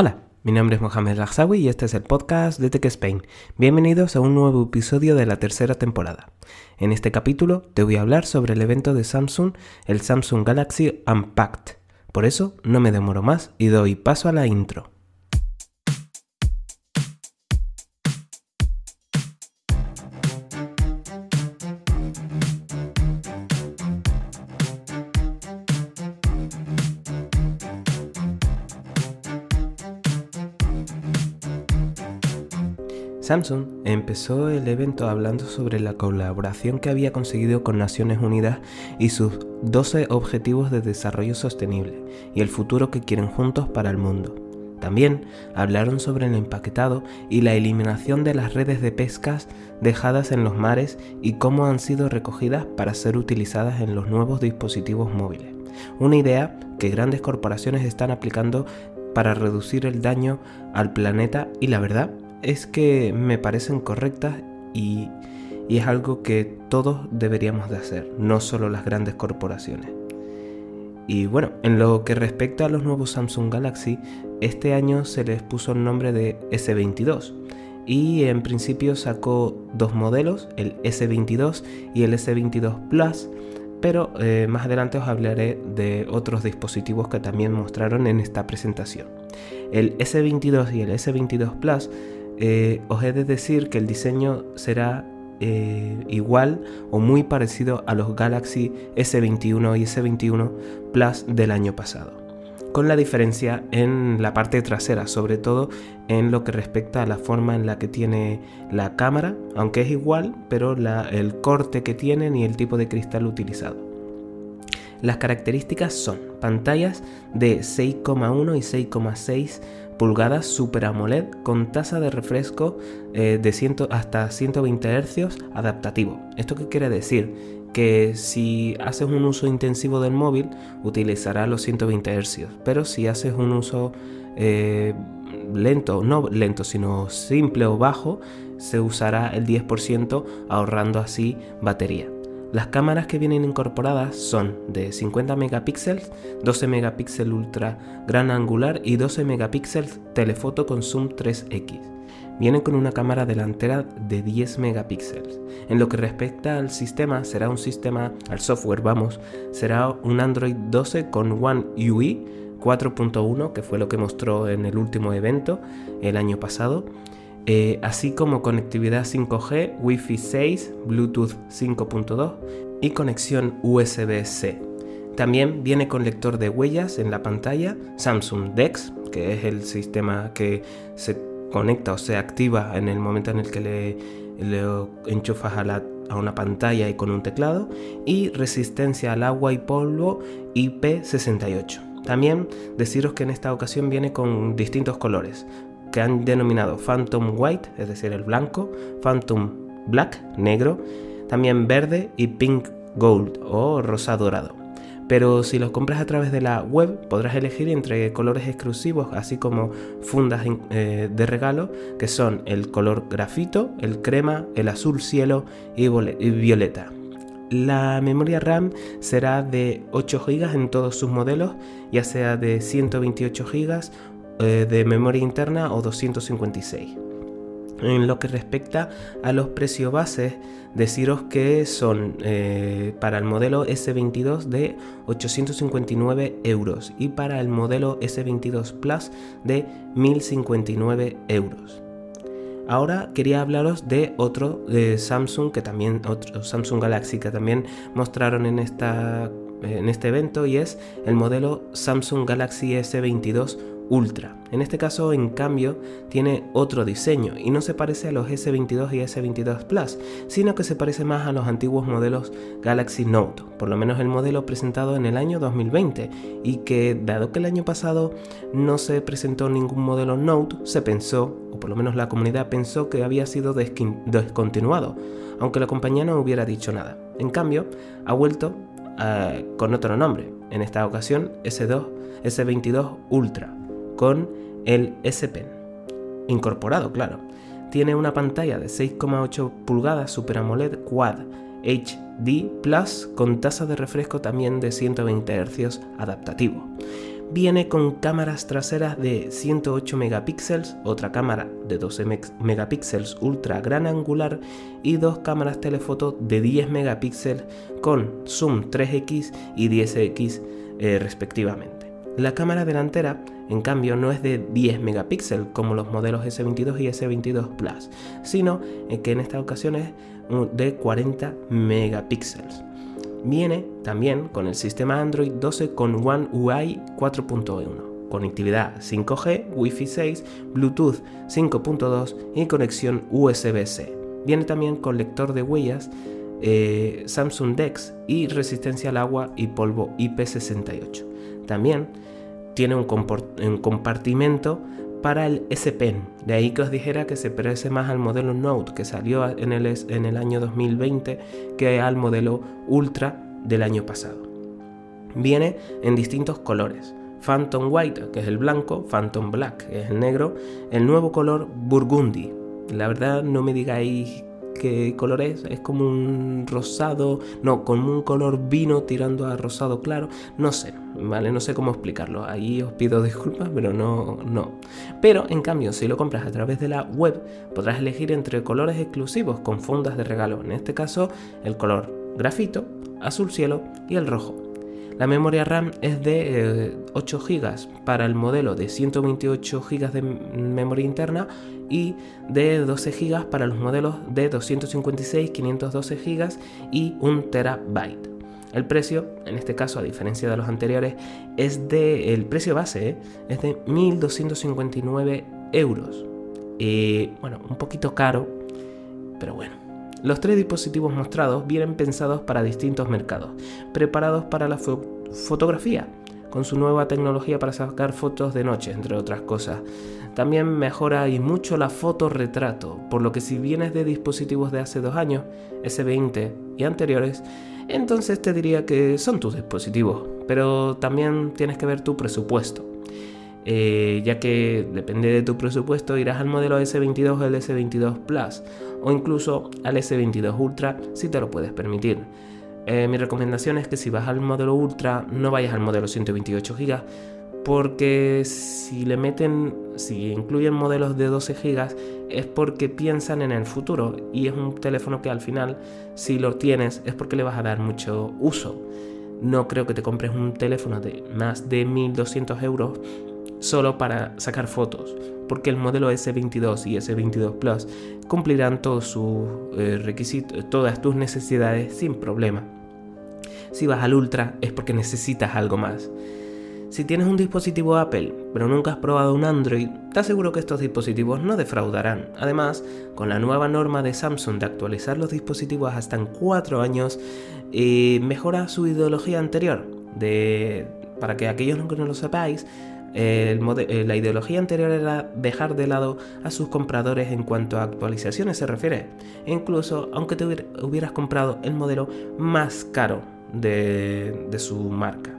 Hola, mi nombre es Mohamed Lagsawi y este es el podcast de Tech Spain. Bienvenidos a un nuevo episodio de la tercera temporada. En este capítulo te voy a hablar sobre el evento de Samsung, el Samsung Galaxy Unpacked. Por eso no me demoro más y doy paso a la intro. Samsung empezó el evento hablando sobre la colaboración que había conseguido con Naciones Unidas y sus 12 Objetivos de Desarrollo Sostenible y el futuro que quieren juntos para el mundo. También hablaron sobre el empaquetado y la eliminación de las redes de pescas dejadas en los mares y cómo han sido recogidas para ser utilizadas en los nuevos dispositivos móviles. Una idea que grandes corporaciones están aplicando para reducir el daño al planeta y la verdad es que me parecen correctas y, es algo que todos deberíamos de hacer, no solo las grandes corporaciones. Y bueno, en lo que respecta a los nuevos Samsung Galaxy, este año se les puso el nombre de S22 y en principio sacó dos modelos, el S22 y el S22 Plus, pero eh, más adelante os hablaré de otros dispositivos que también mostraron en esta presentación. El S22 y el S22 Plus eh, os he de decir que el diseño será eh, igual o muy parecido a los Galaxy S21 y S21 Plus del año pasado, con la diferencia en la parte trasera, sobre todo en lo que respecta a la forma en la que tiene la cámara, aunque es igual, pero el corte que tienen y el tipo de cristal utilizado. Las características son pantallas de 6,1 y 6,6 pulgadas Super AMOLED con tasa de refresco eh, de hasta 120 Hz adaptativo. ¿Esto qué quiere decir? Que si haces un uso intensivo del móvil utilizará los 120 Hz, pero si haces un uso eh, lento, no lento, sino simple o bajo, se usará el 10% ahorrando así batería. Las cámaras que vienen incorporadas son de 50 megapíxeles, 12 megapíxeles ultra gran angular y 12 megapíxeles telefoto con zoom 3x. Vienen con una cámara delantera de 10 megapíxeles. En lo que respecta al sistema, será un sistema, al software vamos, será un Android 12 con One UI 4.1, que fue lo que mostró en el último evento el año pasado eh, así como conectividad 5G, Wi-Fi 6, Bluetooth 5.2 y conexión USB-C. También viene con lector de huellas en la pantalla, Samsung DeX, que es el sistema que se conecta o se activa en el momento en el que le, enchufas a, a una pantalla y con un teclado, y resistencia al agua y polvo IP68. También deciros que en esta ocasión viene con distintos colores, que han denominado Phantom White, es decir, el blanco, Phantom Black, negro, también verde y Pink Gold o rosa dorado. Pero si los compras a través de la web podrás elegir entre colores exclusivos, así como fundas eh, de regalo, que son el color grafito, el crema, el azul cielo y violeta. La memoria RAM será de 8 GB en todos sus modelos, ya sea de 128 GB eh, de memoria interna o 256. En lo que respecta a los precios bases, deciros que son eh, para el modelo S22 de 859 euros y para el modelo S22 Plus de 1059 euros. Ahora quería hablaros de otro de Samsung que también Samsung Galaxy que también mostraron en esta en este evento y es el modelo Samsung Galaxy S22 Ultra. En este caso, en cambio, tiene otro diseño y no se parece a los S22 y S22 Plus, sino que se parece más a los antiguos modelos Galaxy Note, por lo menos el modelo presentado en el año 2020, y que dado que el año pasado no se presentó ningún modelo Note, se pensó, o por lo menos la comunidad pensó que había sido descontinuado, aunque la compañía no hubiera dicho nada. En cambio, ha vuelto eh, con otro nombre, en esta ocasión S2, S22 Ultra con el S Pen, incorporado, claro. Tiene una pantalla de 6,8 pulgadas Super AMOLED Quad HD Plus con tasa de refresco también de 120 Hz adaptativo. Viene con cámaras traseras de 108 megapíxeles, otra cámara de 12 megapíxeles ultra gran angular y dos cámaras telefoto de 10 megapíxeles con zoom 3x y 10x eh, respectivamente. La cámara delantera, en cambio, no es de 10 megapíxeles como los modelos S22 y S22 Plus, sino que en esta ocasión es de 40 megapíxeles. Viene también con el sistema Android 12 con One UI 4.1, conectividad 5G, Wi-Fi 6, Bluetooth 5.2 y conexión USB-C. Viene también con lector de huellas eh, Samsung DeX y resistencia al agua y polvo IP68. También tiene un, compartimento para el S Pen, de ahí que os dijera que se parece más al modelo Note que salió en el, en el año 2020 que al modelo Ultra del año pasado. Viene en distintos colores. Phantom White, que es el blanco, Phantom Black, que es el negro, el nuevo color Burgundy. La verdad no me digáis qué color es, es como un rosado, no, como un color vino tirando a rosado claro, no sé, ¿vale? No sé cómo explicarlo, ahí os pido disculpas, pero no, no. Pero en cambio, si lo compras a través de la web, podrás elegir entre colores exclusivos con fundas de regalo, en este caso el color grafito, azul cielo y el rojo. La memoria RAM es de 8 eh, GB para el modelo de 128 GB de memoria interna y de 12 GB para los modelos de 256, 512 GB y 1 TB. El precio, en este caso a diferencia de los anteriores, es de el precio base, ¿eh? es de 1.259 euros. Eh, bueno, un poquito caro, pero bueno. Los tres dispositivos mostrados vienen pensados para distintos mercados, preparados para la fotografía, con su nueva tecnología para sacar fotos de noche, entre otras cosas. También mejora y mucho la fotorretrato, por lo que si vienes de dispositivos de hace dos años, S20 y anteriores, entonces te diría que son tus dispositivos, pero también tienes que ver tu presupuesto. Eh, ya que depende de tu presupuesto irás al modelo S22 o el S22 Plus o incluso al S22 Ultra si te lo puedes permitir. Eh, mi recomendación es que si vas al modelo Ultra no vayas al modelo 128 GB porque si le meten, si incluyen modelos de 12 GB es porque piensan en el futuro y es un teléfono que al final si lo tienes es porque le vas a dar mucho uso. No creo que te compres un teléfono de más de 1200 euros solo para sacar fotos, porque el modelo S22 y S22 Plus cumplirán todos sus eh, requisitos, todas tus necesidades sin problema. Si vas al Ultra es porque necesitas algo más. Si tienes un dispositivo Apple, pero nunca has probado un Android, te aseguro que estos dispositivos no defraudarán. Además, con la nueva norma de Samsung de actualizar los dispositivos hasta en 4 años, eh, mejora su ideología anterior. De, para que aquellos que no lo sepáis, eh, la ideología anterior era dejar de lado a sus compradores en cuanto a actualizaciones se refiere, e incluso aunque te hubieras comprado el modelo más caro de, su marca.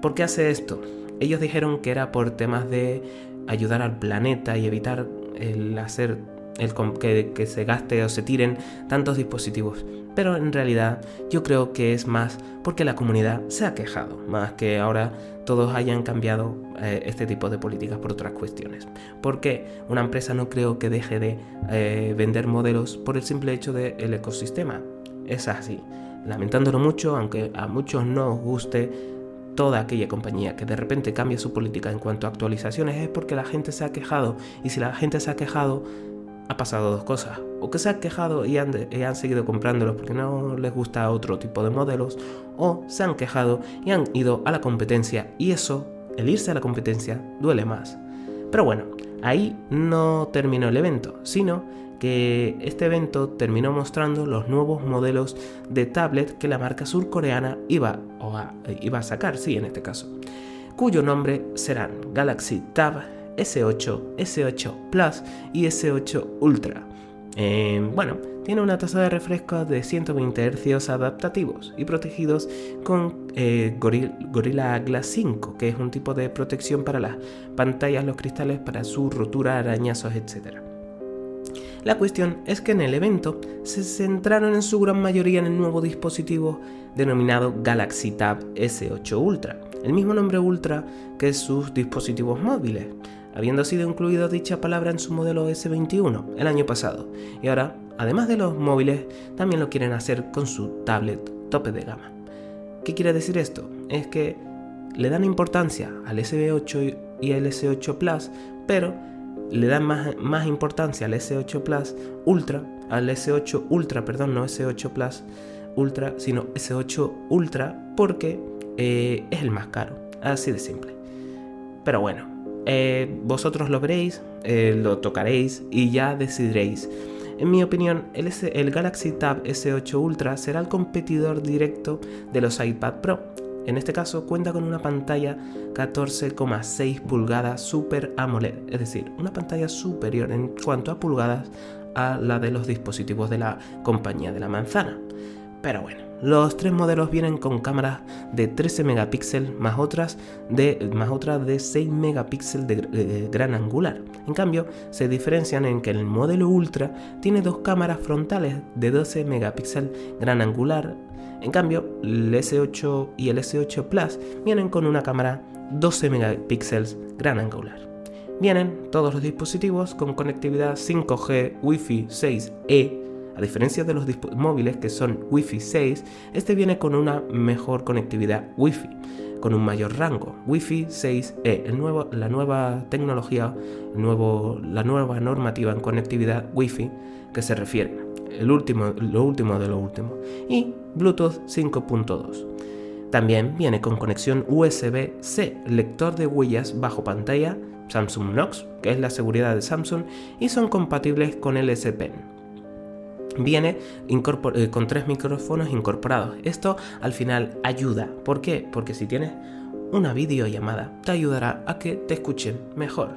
¿Por qué hace esto? Ellos dijeron que era por temas de ayudar al planeta y evitar el hacer que, se gaste o se tiren tantos dispositivos. Pero en realidad yo creo que es más porque la comunidad se ha quejado, más que ahora todos hayan cambiado eh, este tipo de políticas por otras cuestiones. Porque una empresa no creo que deje de eh, vender modelos por el simple hecho del ecosistema. Es así. Lamentándolo mucho, aunque a muchos no os guste, toda aquella compañía que de repente cambia su política en cuanto a actualizaciones es porque la gente se ha quejado. Y si la gente se ha quejado, ha pasado dos cosas. O que se han quejado y han, seguido comprándolos porque no les gusta otro tipo de modelos. O se han quejado y han ido a la competencia. Y eso, el irse a la competencia, duele más. Pero bueno, ahí no terminó el evento, sino que este evento terminó mostrando los nuevos modelos de tablet que la marca surcoreana iba, o iba a sacar, sí, en este caso, cuyo nombre serán Galaxy Tab S8, S8 Plus y S8 Ultra. Eh, bueno, tiene una tasa de refresco de 120 Hz adaptativos y protegidos con eh, Gorilla Glass 5, que es un tipo de protección para las pantallas, los cristales, para su rotura, arañazos, etc. La cuestión es que en el evento se centraron en su gran mayoría en el nuevo dispositivo denominado Galaxy Tab S8 Ultra, el mismo nombre Ultra que sus dispositivos móviles, habiendo sido incluido dicha palabra en su modelo S21 el año pasado. Y ahora, además de los móviles, también lo quieren hacer con su tablet tope de gama. ¿Qué quiere decir esto? Es que le dan importancia al S8 y al S8 Plus, pero le dan más, más importancia al S8 Plus Ultra, al S8 Ultra, perdón, no S8 Plus Ultra, sino S8 Ultra, porque eh, es el más caro, así de simple. Pero bueno, eh, vosotros lo veréis, eh, lo tocaréis y ya decidiréis. En mi opinión, el, el Galaxy Tab S8 Ultra será el competidor directo de los iPad Pro. En este caso cuenta con una pantalla 14,6 pulgadas Super AMOLED, es decir, una pantalla superior en cuanto a pulgadas a la de los dispositivos de la compañía de la manzana. Pero bueno, los tres modelos vienen con cámaras de 13 megapíxeles más otras de, más otras de 6 megapíxeles de, gran angular. En cambio, se diferencian en que el modelo Ultra tiene dos cámaras frontales de 12 megapíxeles gran angular. En cambio, el S8 y el S8 Plus vienen con una cámara 12 megapíxeles gran angular. Vienen todos los dispositivos con conectividad 5G, Wi-Fi 6E a diferencia de los móviles que son Wi-Fi 6, este viene con una mejor conectividad Wi-Fi, con un mayor rango. Wi-Fi 6E, el nuevo, la nueva tecnología, nuevo, la nueva normativa en conectividad Wi-Fi que se refiere. El último, lo último de lo último. Y Bluetooth 5.2. También viene con conexión USB-C, lector de huellas bajo pantalla, Samsung Knox, que es la seguridad de Samsung, y son compatibles con el S Pen viene eh, con tres micrófonos incorporados. Esto al final ayuda. ¿Por qué? Porque si tienes una videollamada te ayudará a que te escuchen mejor.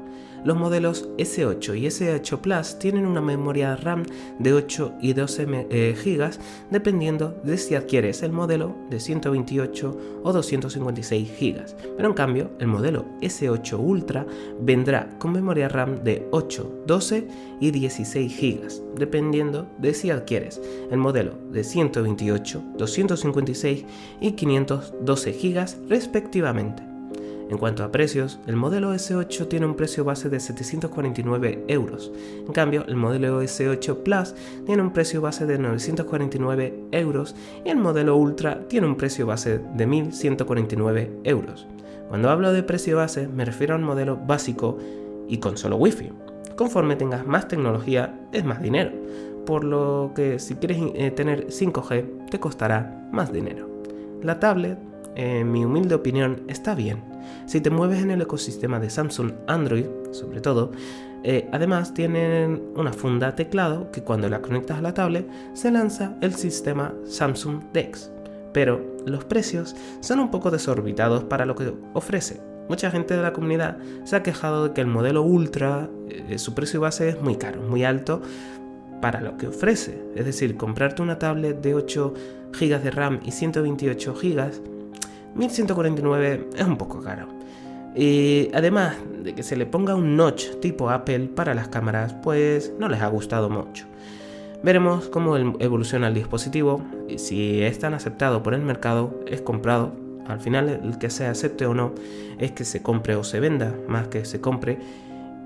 Los modelos S8 y S8 Plus tienen una memoria RAM de 8 y 12 GB dependiendo de si adquieres el modelo de 128 o 256 GB. Pero en cambio, el modelo S8 Ultra vendrá con memoria RAM de 8, 12 y 16 GB, dependiendo de si adquieres el modelo de 128, 256 y 512 GB respectivamente. En cuanto a precios, el modelo S8 tiene un precio base de 749 euros. En cambio, el modelo S8 Plus tiene un precio base de 949 euros y el modelo Ultra tiene un precio base de 1149 euros. Cuando hablo de precio base, me refiero al modelo básico y con solo Wi-Fi. Conforme tengas más tecnología, es más dinero, por lo que si quieres eh, tener 5G, te costará más dinero. La tablet, en mi humilde opinión, está bien si te mueves en el ecosistema de Samsung Android, sobre todo, eh, además tienen una funda teclado que cuando la conectas a la tablet se lanza el sistema Samsung Dex. Pero los precios son un poco desorbitados para lo que ofrece. Mucha gente de la comunidad se ha quejado de que el modelo Ultra, eh, su precio base es muy caro, muy alto para lo que ofrece. Es decir, comprarte una tablet de 8 GB de RAM y 128 GB 1149 es un poco caro. Y además de que se le ponga un notch tipo Apple para las cámaras, pues no les ha gustado mucho. Veremos cómo evoluciona el dispositivo y si es tan aceptado por el mercado, es comprado. Al final, el que se acepte o no es que se compre o se venda, más que se compre.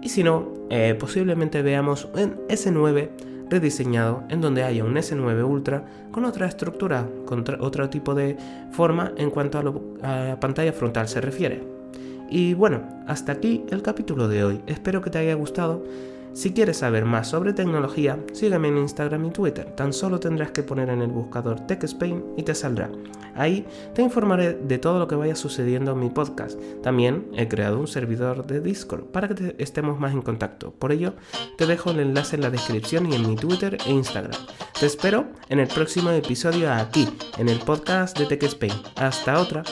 Y si no, eh, posiblemente veamos un S9 rediseñado en donde haya un S9 Ultra con otra estructura, con otro tipo de forma en cuanto a, la pantalla frontal se refiere. Y bueno, hasta aquí el capítulo de hoy. Espero que te haya gustado. Si quieres saber más sobre tecnología, sígueme en Instagram y Twitter. Tan solo tendrás que poner en el buscador TechSpain y te saldrá. Ahí te informaré de todo lo que vaya sucediendo en mi podcast. También he creado un servidor de Discord para que estemos más en contacto. Por ello, te dejo el enlace en la descripción y en mi Twitter e Instagram. Te espero en el próximo episodio aquí, en el podcast de TechSpain. Hasta otra.